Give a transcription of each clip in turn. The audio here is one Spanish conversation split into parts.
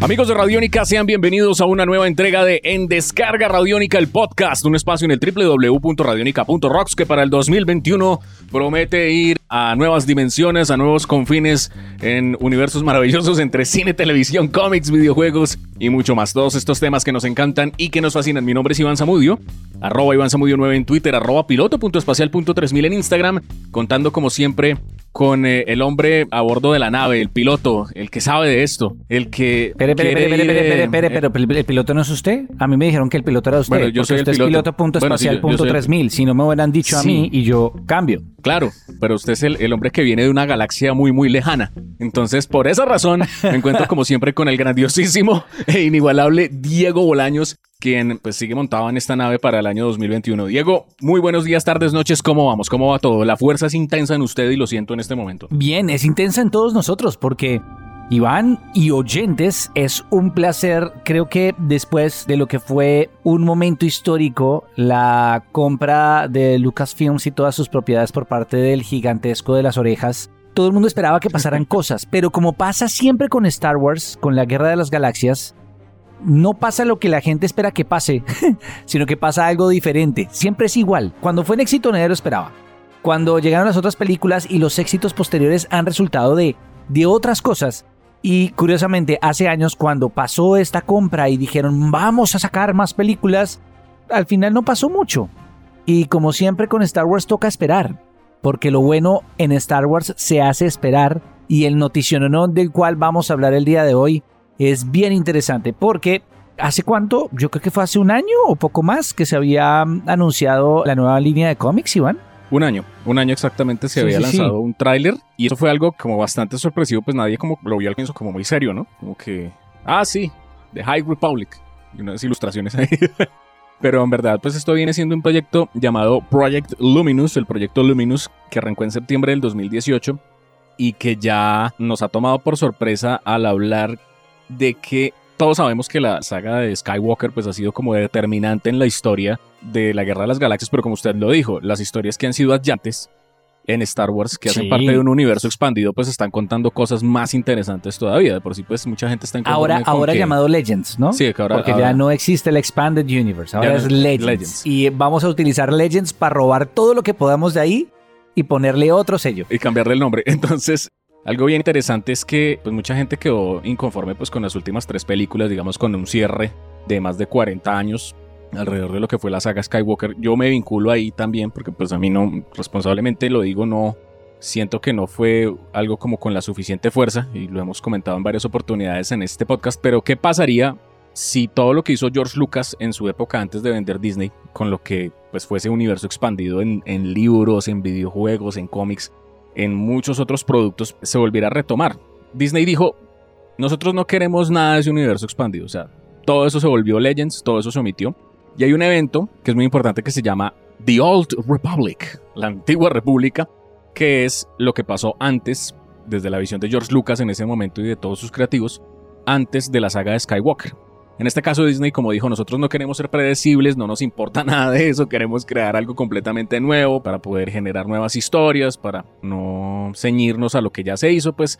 Amigos de Radiónica, sean bienvenidos a una nueva entrega de En Descarga Radiónica, el podcast, un espacio en el www.radionica.rocks que para el 2021 promete ir a nuevas dimensiones, a nuevos confines en universos maravillosos entre cine, televisión, cómics, videojuegos y mucho más. Todos estos temas que nos encantan y que nos fascinan. Mi nombre es Iván Zamudio, arroba Iván Zamudio 9 en Twitter, arroba piloto.espacial.3000 en Instagram, contando como siempre con eh, el hombre a bordo de la nave, el piloto, el que sabe de esto, el que... Espere, espere, quiere espere, ir, espere, espere, eh, pero el, piloto no es usted. A mí me dijeron que el piloto era usted. Bueno, yo soy el usted piloto. es piloto punto Bueno, sí, espacial yo- yo punto soy el- 3000. Si no me hubieran dicho a Sí. mí y yo cambio. Claro, pero usted es el, el hombre que viene de una galaxia muy, muy lejana. Entonces, por esa razón, me encuentro como siempre con el grandiosísimo e inigualable Diego Bolaños, quien pues sigue montado en esta nave para el año 2021. Diego, muy buenos días, tardes, noches, ¿cómo vamos? ¿Cómo va todo? La fuerza es intensa en usted y lo siento en este momento. Bien, es intensa en todos nosotros porque Iván y oyentes, es un placer, creo que después de lo que fue un momento histórico, la compra de Lucasfilms y todas sus propiedades por parte del gigantesco de las orejas, todo el mundo esperaba que pasaran cosas, pero como pasa siempre con Star Wars, con la Guerra de las Galaxias, no pasa lo que la gente espera que pase, sino que pasa algo diferente. Siempre es igual. Cuando fue un éxito nadie lo esperaba. Cuando llegaron las otras películas y los éxitos posteriores han resultado de, de otras cosas. Y curiosamente, hace años cuando pasó esta compra y dijeron vamos a sacar más películas, al final no pasó mucho. Y como siempre con Star Wars toca esperar, porque lo bueno en Star Wars se hace esperar y el noticiono del cual vamos a hablar el día de hoy es bien interesante porque ¿hace cuánto? Yo creo que fue hace un año o poco más que se había mm, anunciado la nueva línea de cómics, Iván. Un año, un año exactamente se Sí, había sí, sí. lanzado un tráiler y eso fue algo como bastante sorpresivo, pues nadie como lo vio al comienzo como muy serio, ¿no? Como que, ah, sí, The High Republic, y unas ilustraciones ahí. Pero en verdad, pues esto viene siendo un proyecto llamado Project Luminous, el proyecto Luminous, que arrancó en septiembre del 2018 y que ya nos ha tomado por sorpresa al hablar de que todos sabemos que la saga de Skywalker pues ha sido como determinante en la historia de la Guerra de las Galaxias, pero como usted lo dijo, las historias que han sido adyacentes en Star Wars, que hacen Sí. parte de un universo expandido, pues están contando cosas más interesantes todavía. De por sí, pues mucha gente está inconforme Ahora, ahora que- llamado Legends, ¿no? Sí, que ahora- Porque ahora- ya no existe el Expanded Universe, ahora Ya es Legends. Legends. Y vamos a utilizar Legends para robar todo lo que podamos de ahí y ponerle otro sello. y cambiarle el nombre. Entonces, algo bien interesante es que pues, mucha gente quedó inconforme pues, con las últimas tres películas, digamos, con un cierre de más de 40 años alrededor de lo que fue la saga Skywalker. Yo me vinculo ahí también porque pues a mí no, responsablemente lo digo, no siento que no fue algo como con la suficiente fuerza y lo hemos comentado en varias oportunidades en este podcast, pero ¿qué pasaría si todo lo que hizo George Lucas en su época antes de vender Disney, con lo que pues fuese universo expandido en, en libros, en videojuegos, en cómics, en muchos otros productos, se volviera a retomar? Disney dijo, nosotros no queremos nada de ese universo expandido, o sea, todo eso se volvió Legends, todo eso se omitió. Y hay un evento que es muy importante que se llama The Old Republic, la antigua república, que es lo que pasó antes, desde la visión de George Lucas en ese momento y de todos sus creativos, antes de la saga de Skywalker. En este caso Disney, como dijo, nosotros no queremos ser predecibles, no nos importa nada de eso, queremos crear algo completamente nuevo para poder generar nuevas historias, para no ceñirnos a lo que ya se hizo, pues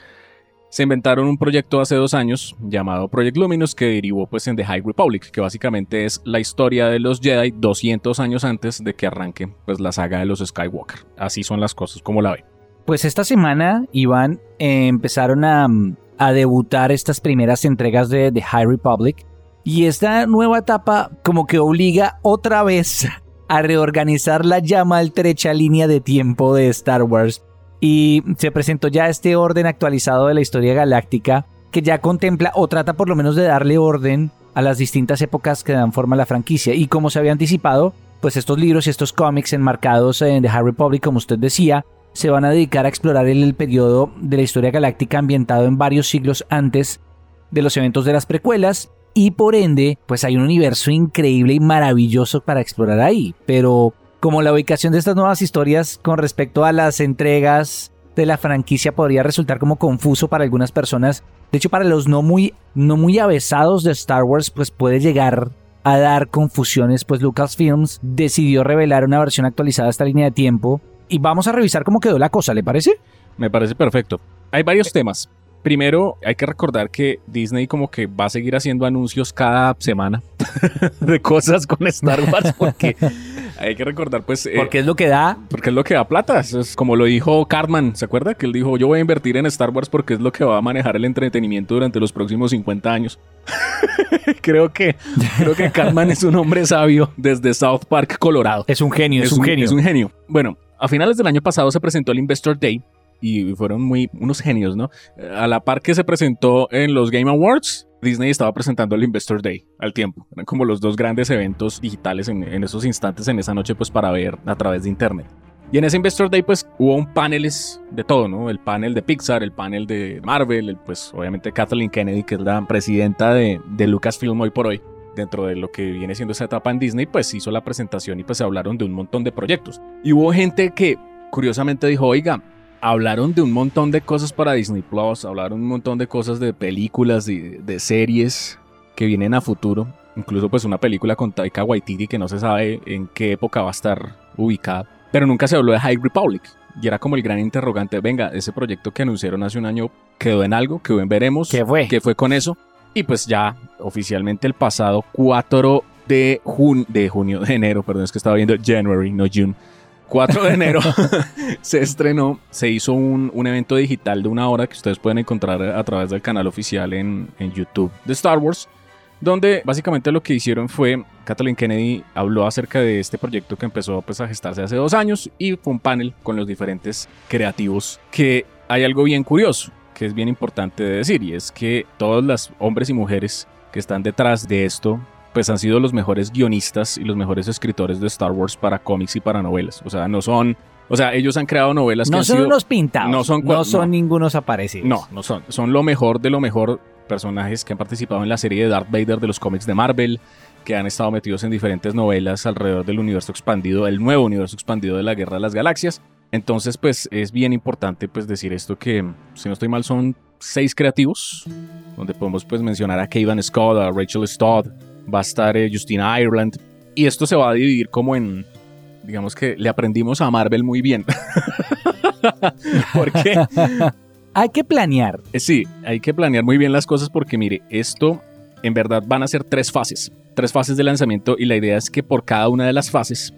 se inventaron un proyecto hace dos años llamado Project Luminous que derivó pues en The High Republic, que básicamente es la historia de los Jedi 200 años antes de que arranque pues la saga de los Skywalker. Así son las cosas, como la ve. Pues esta semana, Iván, empezaron a debutar estas primeras entregas de The High Republic. Y esta nueva etapa como que obliga otra vez a reorganizar la ya maltrecha línea de tiempo de Star Wars. Y se presentó ya este orden actualizado de la historia galáctica que ya contempla o trata por lo menos de darle orden a las distintas épocas que dan forma a la franquicia. Y como se había anticipado, pues estos libros y estos cómics enmarcados en The High Republic, como usted decía, se van a dedicar a explorar el, el periodo de la historia galáctica ambientado en varios siglos antes de los eventos de las precuelas y por ende, pues hay un universo increíble y maravilloso para explorar ahí. Pero como la ubicación de estas nuevas historias con respecto a las entregas de la franquicia podría resultar como confuso para algunas personas, de hecho para los no muy, no muy avesados de Star Wars, pues puede llegar a dar confusiones, pues Lucasfilms decidió revelar una versión actualizada de esta línea de tiempo y vamos a revisar cómo quedó la cosa, ¿le parece? Me parece perfecto. Hay varios temas. Primero, hay que recordar que Disney como que va a seguir haciendo anuncios cada semana de cosas con Star Wars porque hay que recordar pues... eh, porque es lo que da... Porque es lo que da plata. Es como lo dijo Cartman, ¿se acuerda? Que él dijo, yo voy a invertir en Star Wars porque es lo que va a manejar el entretenimiento durante los próximos 50 años. creo que creo que Cartman es un hombre sabio desde South Park, Colorado. Es un genio, es, un, genio. Es un genio. Bueno, a finales del año pasado se presentó el Investor Day y fueron muy unos genios, ¿no? A la par que se presentó en los Game Awards, Disney estaba presentando el Investor Day al tiempo. Eran como los dos grandes eventos digitales en, esos instantes, en esa noche, pues para ver a través de Internet. Y en ese Investor Day, pues hubo un paneles de todo, ¿no? El panel de Pixar, el panel de Marvel, el, pues obviamente Kathleen Kennedy, que es la presidenta de, de Lucasfilm hoy por hoy dentro de lo que viene siendo esa etapa en Disney, pues hizo la presentación y pues se hablaron de un montón de proyectos. Y hubo gente que curiosamente dijo, oiga, hablaron de un montón de cosas para Disney Plus, hablaron un montón de cosas de películas y de series que vienen a futuro. Incluso pues una película con Taika Waititi que no se sabe en qué época va a estar ubicada. Pero nunca se habló de High Republic. Y era como el gran interrogante, venga, ese proyecto que anunciaron hace un año quedó en algo, quedó en veremos. ¿Qué fue? ¿Qué fue con eso? Y pues ya oficialmente el pasado 4 de, jun de junio, de enero, perdón, es que estaba viendo January, no June. 4 de enero se estrenó, se hizo un, un, evento digital de una hora que ustedes pueden encontrar a través del canal oficial en, en, YouTube de Star Wars, donde básicamente lo que hicieron fue, Kathleen Kennedy habló acerca de este proyecto que empezó pues, a gestarse hace dos años y fue un panel con los diferentes creativos que hay algo bien curioso que es bien importante de decir y es que todos los hombres y mujeres que están detrás de esto pues han sido los mejores guionistas y los mejores escritores de Star Wars para cómics y para novelas. O sea, no son... O sea, ellos han creado novelas no que han son sido... unos pintados. No son, no son no. ningunos aparecidos. No, no son. Son lo mejor de lo mejor personajes que han participado en la serie de Darth Vader de los cómics de Marvel, que han estado metidos en diferentes novelas alrededor del universo expandido, el nuevo universo expandido de la Guerra de las Galaxias. Entonces, pues es bien importante pues decir esto que, si no estoy mal, son seis creativos, donde podemos pues mencionar a Kevin Scott, a Rachel Stott, va a estar eh, Justina Ireland, y esto se va a dividir como en, digamos que le aprendimos a Marvel muy bien. porque hay que planear. Eh, sí, hay que planear muy bien las cosas porque mire, esto en verdad van a ser tres fases, tres fases de lanzamiento y la idea es que por cada una de las fases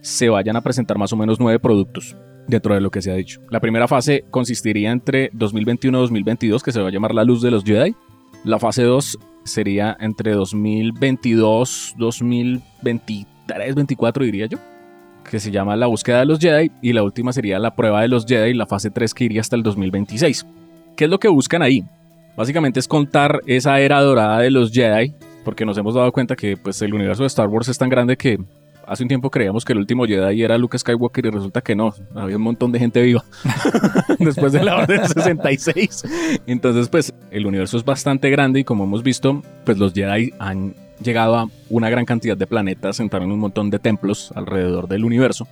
se vayan a presentar más o menos nueve productos dentro de lo que se ha dicho. La primera fase consistiría entre 2021 y 2022, que se va a llamar La Luz de los Jedi. La fase 2 sería entre 2022, 2023, 24 diría yo, que se llama La Búsqueda de los Jedi. Y la última sería La Prueba de los Jedi, la fase 3 que iría hasta el 2026. ¿Qué es lo que buscan ahí? Básicamente es contar esa era dorada de los Jedi, porque nos hemos dado cuenta que pues, el universo de Star Wars es tan grande que hace un tiempo creíamos que el último Jedi era Luke Skywalker y resulta que no, había un montón de gente viva después de la Orden 66. Entonces, pues el universo es bastante grande y como hemos visto, pues los Jedi han llegado a una gran cantidad de planetas, entraron un montón de templos alrededor del universo.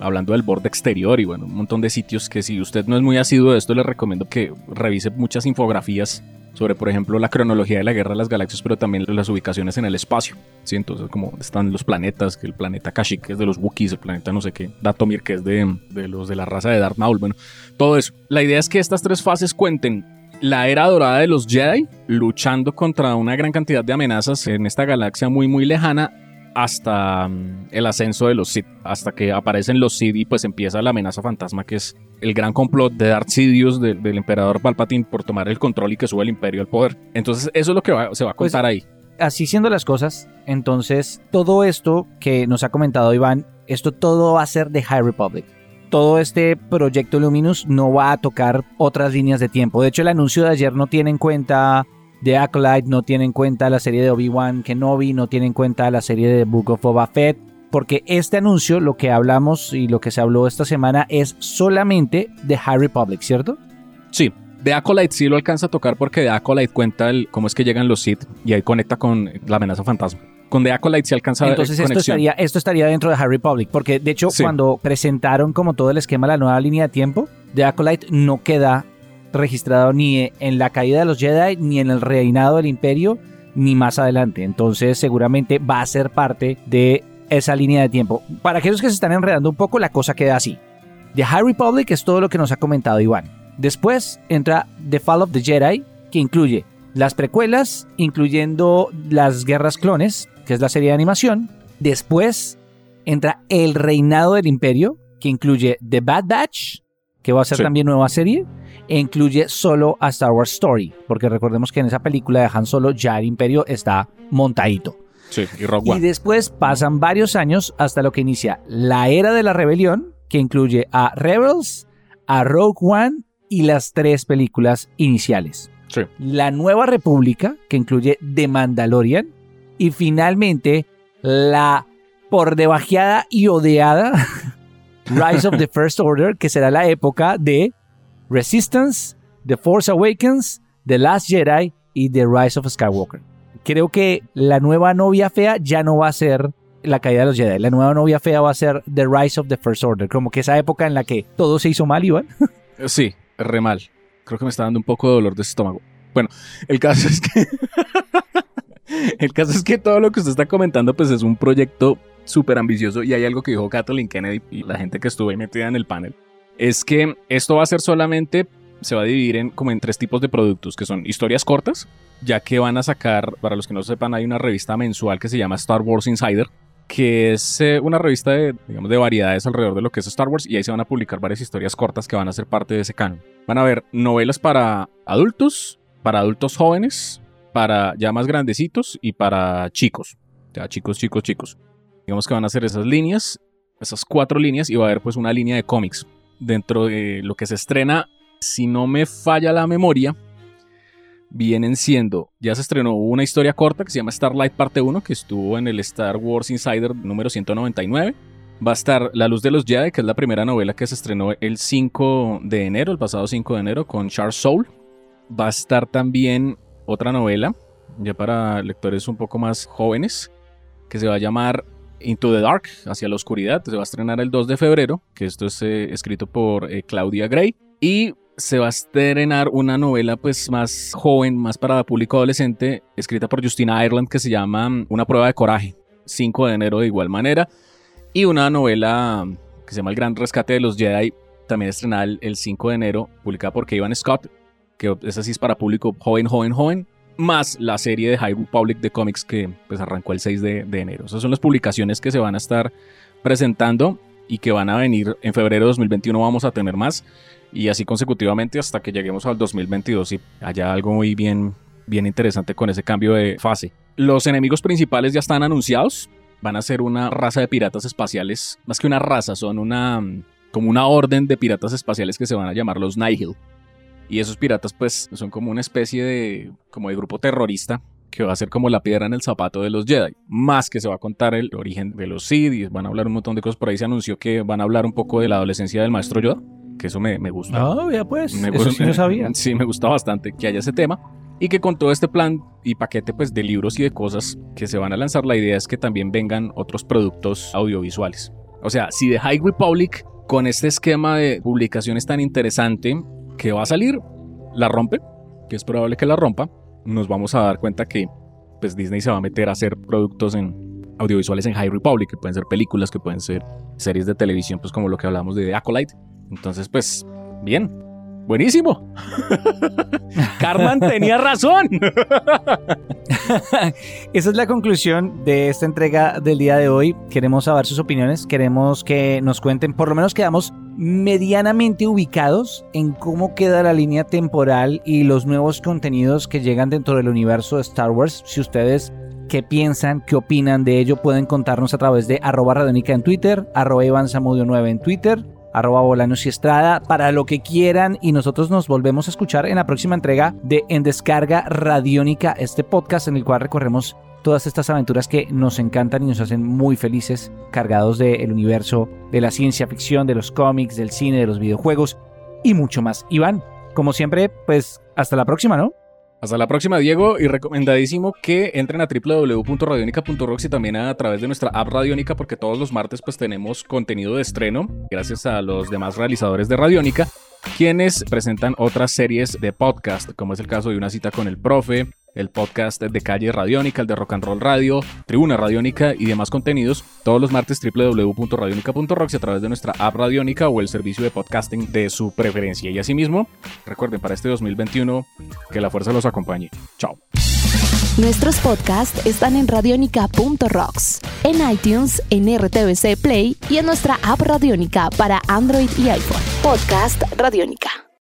Hablando del borde exterior y bueno, un montón de sitios que si usted no es muy asiduo de esto, le recomiendo que revise muchas infografías sobre, por ejemplo, la cronología de la Guerra de las Galaxias, pero también las ubicaciones en el espacio. ¿sí? Entonces, como están los planetas, que el planeta Kashyyyk es de los Wookiees, el planeta no sé qué, Datomir, que es de, de los de la raza de Darth Maul, bueno, todo eso. La idea es que estas tres fases cuenten la era dorada de los Jedi, luchando contra una gran cantidad de amenazas en esta galaxia muy, muy lejana, hasta um, el ascenso de los Sith, hasta que aparecen los Sith y pues empieza la amenaza fantasma que es el gran complot de Darth Sidious de, del emperador Palpatine por tomar el control y que sube el imperio al poder. Entonces eso es lo que va, se va a contar pues, ahí. Así siendo las cosas, entonces todo esto que nos ha comentado Iván, esto todo va a ser de High Republic. Todo este proyecto Luminous no va a tocar otras líneas de tiempo. De hecho, el anuncio de ayer no tiene en cuenta de Acolyte, no tiene en cuenta la serie de Obi-Wan Kenobi, no tiene en cuenta la serie de Book of Boba Fett, porque este anuncio, lo que hablamos y lo que se habló esta semana es solamente de High Republic, ¿cierto? Sí, de Acolyte sí lo alcanza a tocar porque de Acolyte cuenta el, cómo es que llegan los Sith y ahí conecta con la amenaza fantasma. Con The Acolyte sí alcanza Entonces esto estaría, esto estaría dentro de High Republic, porque de hecho sí. cuando presentaron como todo el esquema la nueva línea de tiempo, The Acolyte no queda registrado ni en la caída de los Jedi, ni en el reinado del imperio, ni más adelante. Entonces seguramente va a ser parte de esa línea de tiempo. Para aquellos que se están enredando un poco, la cosa queda así. The High Republic es todo lo que nos ha comentado Iván. Después entra The Fall of the Jedi, que incluye las precuelas, incluyendo las Guerras Clones, que es la serie de animación. Después entra El Reinado del Imperio, que incluye The Bad Batch, que va a ser también nueva serie, e incluye solo a Star Wars Story, porque recordemos que en esa película de Han Solo ya el Imperio está montadito. Sí, y Rogue Y después pasan varios años hasta lo que inicia la Era de la Rebelión, que incluye a Rebels, a Rogue One y las tres películas iniciales. Sí. La Nueva República, que incluye The Mandalorian, y finalmente la por debajeada y odiada Rise of the First Order, que será la época de Resistance, The Force Awakens, The Last Jedi y The Rise of Skywalker. Creo que la nueva novia fea ya no va a ser la caída de los Jedi. La nueva novia fea va a ser The Rise of the First Order. Como que esa época en la que todo se hizo mal, Iván. Sí, re mal. Creo que me está dando un poco de dolor de estómago. Bueno, el caso es que. el caso es que todo lo que usted está comentando, pues es un proyecto súper ambicioso. Y hay algo que dijo Kathleen Kennedy y la gente que estuvo ahí metida en el panel. Es que esto va a ser solamente. Se va a dividir en como en tres tipos de productos, que son historias cortas, ya que van a sacar, para los que no sepan, hay una revista mensual que se llama Star Wars Insider, que es eh, una revista de, digamos, de variedades alrededor de lo que es Star Wars y ahí se van a publicar varias historias cortas que van a ser parte de ese canon. Van a haber novelas para adultos, para adultos jóvenes, para ya más grandecitos y para chicos. Ya chicos, chicos, chicos. Digamos que van a ser esas líneas, esas cuatro líneas y va a haber pues una línea de cómics dentro de lo que se estrena, si no me falla la memoria, vienen siendo, ya se estrenó una historia corta que se llama Starlight Parte 1, que estuvo en el Star Wars Insider número 199. Va a estar La Luz de los Jedi, que es la primera novela que se estrenó el 5 de enero, el pasado 5 de enero, con Charles Soule. Va a estar también otra novela, ya para lectores un poco más jóvenes, que se va a llamar Into the Dark, hacia la oscuridad. Se va a estrenar el 2 de febrero, que esto es eh, escrito por eh, Claudia Gray. Y se va a estrenar una novela pues más joven, más para público adolescente, escrita por Justina Ireland que se llama mm, Una prueba de coraje, 5 de enero de igual manera, y una novela que se llama El Gran Rescate de los Jedi, también estrenada el 5 de enero, publicada por Kevin Scott, que es así es para público joven, joven, joven, más la serie de High Republic de cómics que pues arrancó el 6 de, de enero. Esas son las publicaciones que se van a estar presentando y que van a venir en febrero de 2021 vamos a tener más y así consecutivamente hasta que lleguemos al 2022 y haya algo muy bien, bien interesante con ese cambio de fase. Los enemigos principales ya están anunciados, van a ser una raza de piratas espaciales, más que una raza, son una como una orden de piratas espaciales que se van a llamar los Nihil. Y esos piratas pues son como una especie de como de grupo terrorista que va a ser como la piedra en el zapato de los Jedi. Más que se va a contar el origen de los Sith y van a hablar un montón de cosas. Por ahí se anunció que van a hablar un poco de la adolescencia del maestro Yoda que eso me, me gusta. Ah, ya pues, me eso sí no sabía. Sí, me gusta bastante que haya ese tema. Y que con todo este plan y paquete pues, de libros y de cosas que se van a lanzar, la idea es que también vengan otros productos audiovisuales. O sea, si The High Republic, con este esquema de publicaciones tan interesante que va a salir, la rompe, que es probable que la rompa, nos vamos a dar cuenta que pues, Disney se va a meter a hacer productos en audiovisuales en High Republic, que pueden ser películas, que pueden ser series de televisión, pues como lo que hablamos de The Acolyte, entonces, pues, bien. Buenísimo. Carman tenía razón. Esa es la conclusión de esta entrega del día de hoy. Queremos saber sus opiniones, queremos que nos cuenten, por lo menos quedamos medianamente ubicados en cómo queda la línea temporal y los nuevos contenidos que llegan dentro del universo de Star Wars. Si ustedes qué piensan, qué opinan de ello, pueden contarnos a través de arroba radionica en Twitter, arroba 9 en Twitter arroba Bolanos y Estrada, para lo que quieran y nosotros nos volvemos a escuchar en la próxima entrega de En Descarga Radiónica, este podcast en el cual recorremos todas estas aventuras que nos encantan y nos hacen muy felices, cargados del universo de la ciencia ficción, de los cómics, del cine, de los videojuegos y mucho más. Iván, como siempre, pues hasta la próxima, ¿no? Hasta la próxima, Diego, y recomendadísimo que entren a www.radionica.rocks y también a través de nuestra app Radionica, porque todos los martes pues tenemos contenido de estreno, gracias a los demás realizadores de Radionica, quienes presentan otras series de podcast, como es el caso de Una cita con el profe, el podcast de Calle Radiónica, el de Rock and Roll Radio, Tribuna Radiónica y demás contenidos todos los martes www.radionica.rocks a través de nuestra app Radiónica o el servicio de podcasting de su preferencia. Y asimismo, recuerden para este 2021 que la fuerza los acompañe. Chao. Nuestros podcasts están en radionica.rocks, en iTunes, en RTVC Play y en nuestra app Radiónica para Android y iPhone. Podcast Radiónica.